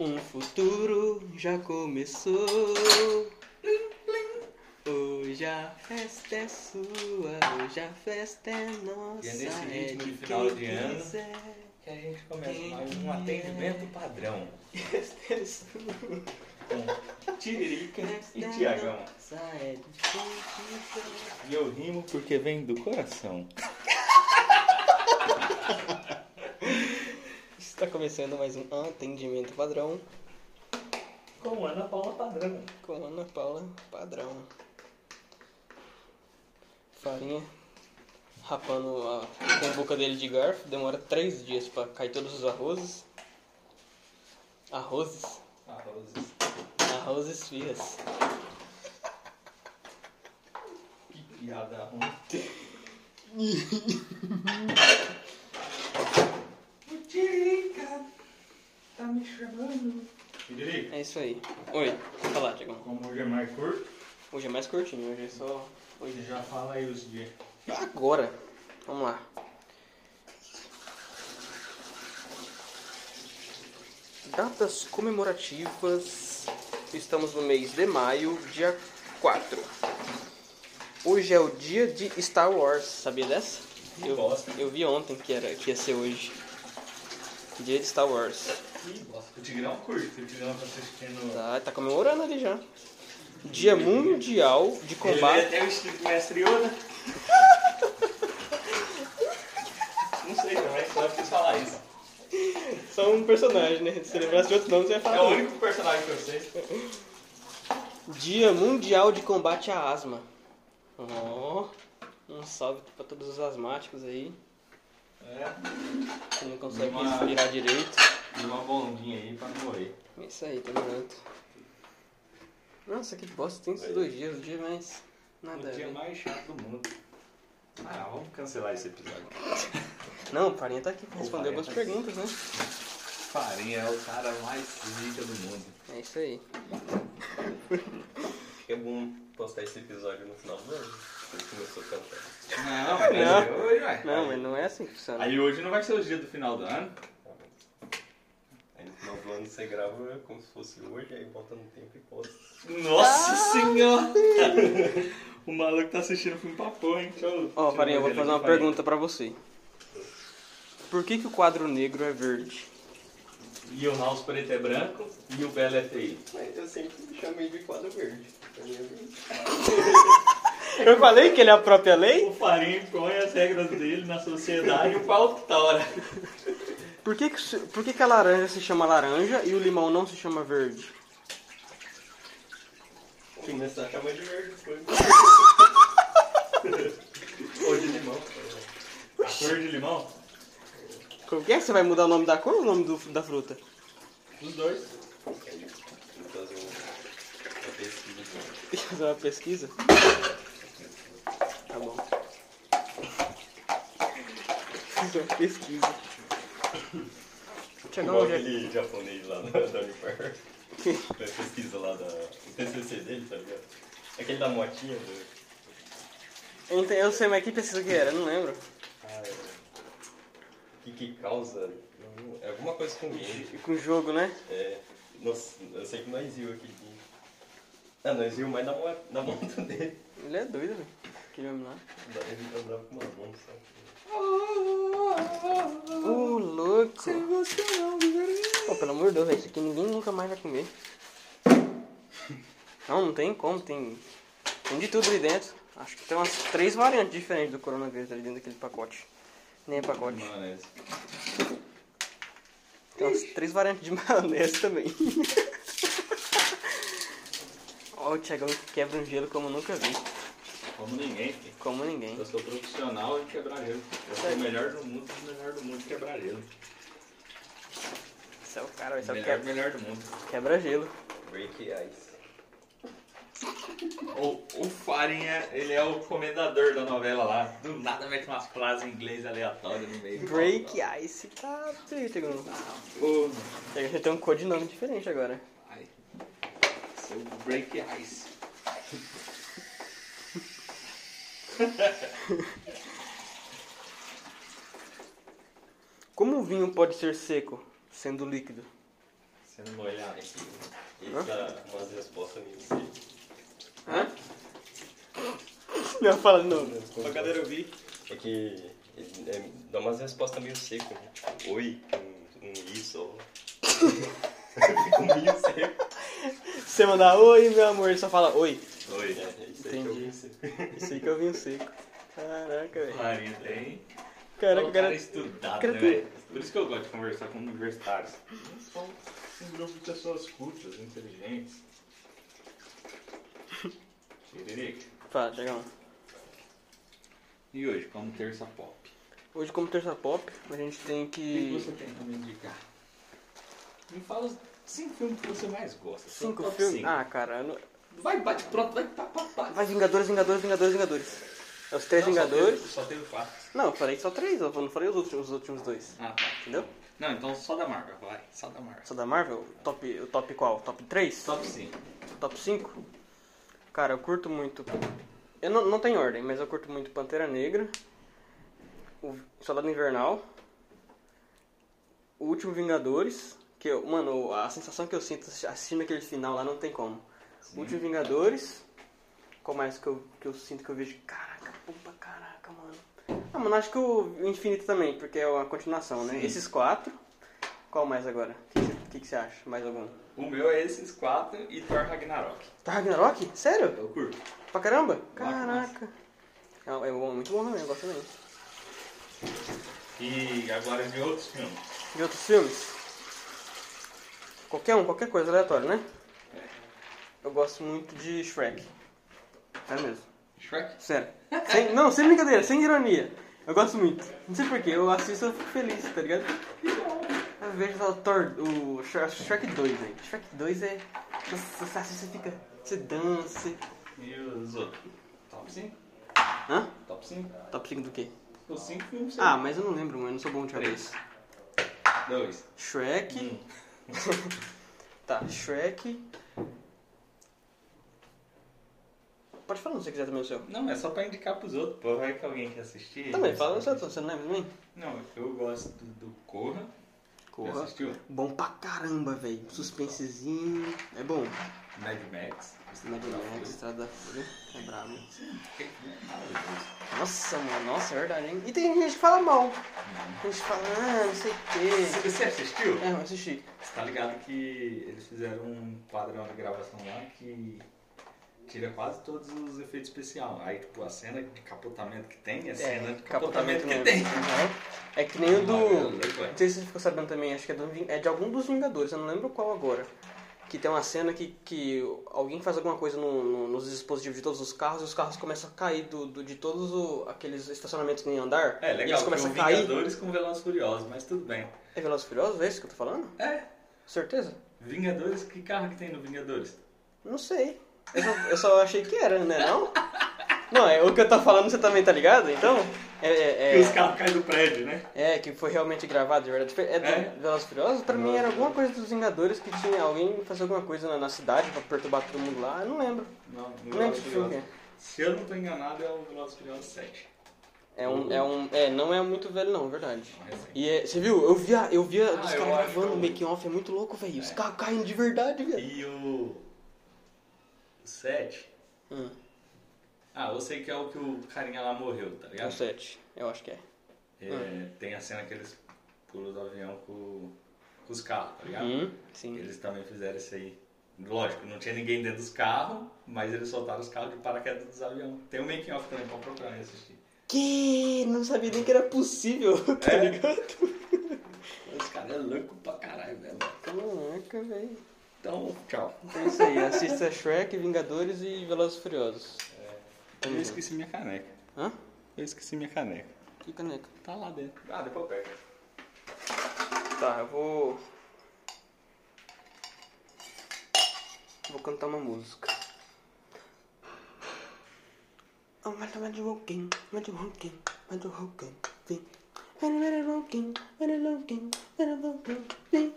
Um futuro já começou. Hoje a festa é sua, hoje a festa é nossa. E é nesse ritmo de de final de ano. quiser. Que a gente começa mais um atendimento padrão Festa é sua, Tiririca festa e é Tiagão. é. E eu rimo porque vem do coração. Está começando mais um atendimento padrão Com Ana Paula Padrão. com Ana Paula Padrão. Farinha rapando a com a boca dele de garfo. Demora três dias para cair todos os arrozes. Arrozes? Arrozes. Arrozes fias. Que piada ruim. o Tiririca tá me chamando. Tiririca, É isso aí. Oi, fala, Tiagão. como hoje é mais curto, Hoje é mais curtinho, hoje é só. você Hoje já fala aí os dias. Agora. Vamos lá. Datas comemorativas. Estamos no mês de maio, dia 4. Hoje é o dia de Star Wars, sabia dessa? Eu, bosta. eu vi ontem que, era, que ia ser hoje. Dia de Star Wars. Que bosta. O Tigrão curte, o Tigrão tá assistindo. Tá, tá comemorando ali já. Dia Mundial de Ele Combate. é até o estilo do Mestre Yoda. Não sei também, só quis falar isso. Só um personagem, né? Se lembrasse de outro nome, você ia É falar. o único personagem que eu sei. Dia Mundial de Combate à Asma. Ó, um salve pra todos os asmáticos aí, É, que não conseguem Uma- respirar direito. e uma bondinha aí pra não morrer. É isso aí, tamo junto. Nossa, que bosta, tem esses dois dias, o dia mais. Nada. O a dia mais chato do mundo. Ah, vamos cancelar esse episódio. Não, o Farinha tá aqui pra responder algumas tá perguntas, né? Farinha é o cara mais rica do mundo. É isso aí. É bom postar esse episódio no final do ano. Ele começou a cantar. Não, mas Não. é hoje, ué. Não, mas não é assim que funciona. Aí hoje não vai ser o dia do final do ano. Aí no final do ano você grava como se fosse hoje, aí bota no tempo e posta. Nossa senhora! o maluco tá assistindo filme pra porra, hein? Ó, deixa Farinha, eu vou fazer uma Farinha. pergunta pra você. Por que, que o quadro negro é verde? E o House preto é branco e o Belo é feio. Mas eu sempre me chamei de quadro verde. Eu falei que ele é a própria lei? O Farinha impõe as regras dele na sociedade e o pau tora. Por que, que, por que, que a laranja se chama laranja e o limão não se chama verde? Começar a chamar de verde foi. Ou de limão. A cor de limão? Como que é que você vai mudar o nome da cor ou o nome do- da fruta? Os dois. Fazer um- uma pesquisa. Tem que fazer uma pesquisa? Tá bom. Fazer uma pesquisa. Tiagão, Igual aquele japonês lá da, da Unipar. Pesquisa lá da. O TCC dele, tá ligado? Aquele da motinha. Do... eu, não tenho- eu sei, mas que pesquisa que era? Não lembro. É. O que que causa. É alguma coisa com game. Com jogo, né? É. Nossa, eu sei que nós viu aquele dia. Ah, nós viu mais na, na moto dele. Ele é doido, velho. Aquele homem lá. Ele andava com uma mão só. Ô, louco. Pô, pelo amor de Deus, velho, isso aqui ninguém nunca mais vai comer. Não, não tem como, tem, tem de tudo ali dentro. Acho que tem umas três variantes diferentes do coronavírus ali dentro daquele pacote. Nem é pacote. Maionese. Tem umas três variantes de maionese também. Ó, o Thiagão quebra um gelo como nunca vi. Como ninguém, filho. Como ninguém. Eu sou profissional em quebrar gelo. Eu sou o melhor do mundo, o melhor do mundo em quebrar gelo. Esse é o cara, esse é o Melhor, quebra, melhor do mundo. quebra gelo. Break ice. O, o Farinha, ele é o comendador da novela lá. Do nada mete umas frases em inglês aleatórias no meio. Break Ice, tá feio, Thiagão. Pô, Você tem um codinome diferente agora. ai. Seu break ice. Como o vinho pode ser seco, sendo líquido? Sendo molhado aqui. Ele Hã? dá umas respostas meio secas. Hã? Não, fala. Só cadeira eu vi. É que ele é, dá umas respostas meio secas, né? Tipo, oi, um, um isso, ou... Fica meio seco. Você mandar oi, meu amor, ele só fala oi. Oi, é, é isso aí que eu Entendi. vi seco. Isso aí que eu vinho seco. Caraca, velho. Marinha tem. Caraca, o cara. cara estudado, cara né, velho? Por isso que eu gosto de conversar com universitários. São um grupo de pessoas cultas, inteligentes. Tiririca. Fala, chega lá. E hoje, como terça pop? Hoje, como terça pop, a gente tem O que que. você tem pra me indicar? Me fala os cinco filmes que você mais gosta. Cinco filmes? cinco. Ah, cara. não- Vai, bate, pronto, vai, pá, pá, pá. Vai Vingadores, Vingadores, Vingadores, Vingadores. É os três Não, só Vingadores. teve- Só teve quatro. Não, eu falei só três, eu não falei os últimos, os últimos dois. Ah, tá. Entendeu? Não, então só da Marvel, vai. Só da Marvel. Só da Marvel? Top, o top qual? Top 3? Top 5. Top 5? Cara, eu curto muito. Eu não, não tenho ordem, mas eu curto muito Pantera Negra, o Soldado Invernal, o Último Vingadores, que eu, mano, a sensação que eu sinto assistindo aquele final lá não tem como. O Último Vingadores, qual mais que eu, que eu sinto que eu vejo? Caraca, puta caraca, mano. Ah, mano, acho que o Infinito também, porque é uma continuação, né? Sim. Esses quatro. Qual mais agora? O que, que, você- acha? Mais algum? O meu é esses quatro e Thor Ragnarok. Tá Ragnarok? Sério? Eu curto. Pra caramba? Caraca. É, é muito bom também, eu gosto também. E agora de outros filmes. De outros filmes? Qualquer um, qualquer coisa aleatória, né? Eu gosto muito de Shrek. É mesmo. Shrek? Sério. Sem- não, sem brincadeira, sem ironia. Eu gosto muito. Não sei porquê, eu assisto e eu fico feliz, tá ligado? Eu vejo o Thor, o Shrek Shrek 2, velho. Shrek 2 é. Você, você assiste, você fica. Você dança. Você... E os outros? Top 5? Hã? Top 5? Top 5 do quê? Os 5 filmes. Ah, mas eu não lembro, mano. Eu não sou bom de cabeça. 2. Shrek. Tá, Shrek. Pode falar se você quiser também o seu. Não, é só pra indicar pros outros. Pô, vai que alguém quer assistir. Também, fala o seu, você não lembra também? Não, eu gosto do, do Corra. Corra. assistiu? Bom pra caramba, velho. Suspensezinho. É bom. Mad Max. Mad Max, Estrada da Fúria. É brabo. Nossa, mano. Nossa, é verdade, hein? E tem gente que fala mal. Tem gente que fala, ah, não sei o Você quê. você assistiu? É, eu assisti. Você tá ligado que eles fizeram um padrão de gravação lá que tira quase todos os efeitos especiais. Aí, tipo, a cena de capotamento que tem, a cena de capotamento que mesmo. tem. Uhum. É que nem o do. Não sei se você ficou sabendo também, acho que é, do é de algum dos Vingadores, eu não lembro qual agora. Que tem uma cena que, que alguém faz alguma coisa no- no- nos dispositivos de todos os carros e os carros começam a cair do, do- de todos o- aqueles estacionamentos em andar. É, E legal, eles foi começam a cair. Vingadores com Velozes e Furiosos, mas tudo bem. É Velozes e Furiosos? É isso que eu tô falando? É, Certeza? Vingadores, que carro que tem no Vingadores? Não sei. Eu só, eu só achei que era, né? Não? Não, é o que eu tô falando, você também tá ligado? Então, é, é, Que é, os carros caem do prédio, né? é, que foi realmente gravado de verdade. É do É. Velozes Furiosos? Pra mim era alguma coisa dos Vingadores que tinha alguém fazer alguma coisa na, na cidade pra perturbar todo mundo lá. Eu não lembro. Não, Não lembro que filme que é. Se eu não tô enganado, é o Velozes Furiosos 7. É um, é um, é, não é muito velho não, verdade. É. E é, você viu? Eu via, eu via Ah, os caras gravando que o making off, é muito louco, velho. Os É. carros caindo de verdade, velho. E o... o 7... Hum, Ah, eu sei que é o que o carinha lá morreu, tá é o ligado? 7, eu acho que é. É, Tem a cena que eles pulam do avião com, com os carros, tá ligado? Hum, sim. Eles também fizeram isso aí. Lógico, não tinha ninguém dentro dos carros, mas eles soltaram os carros de paraquedas dos aviões. Tem um making off também pra procurar e assistir. Que? Não sabia nem que era possível, tá É. ligado? Os caras é louco pra caralho, velho. Caraca, velho. Então, tchau. É isso aí, assista Shrek, Vingadores e Velozes e Furiosos. Eu esqueci minha caneca. Hã? Eu esqueci minha caneca. Que caneca? Tá lá dentro. Ah, depois eu pego. Tá, eu vou... Vou cantar uma música. Oh, mas mas walking, mas walking, mas walking. Mas walking, mas walking, mas walking. Mas walking,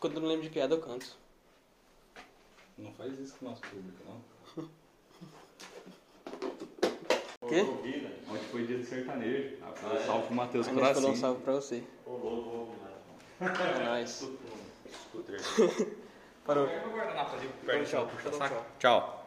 Quando eu não lembro de piada, eu canto. Não faz isso com o nosso público, não. O quê? Ontem foi dia de sertanejo. Ah, foi um salve pro Matheus A gente falou um Coração. salve pra você. É nóis. Parou. Meu guardanapo ali, Então, tchau. Então, tchau. Tchau.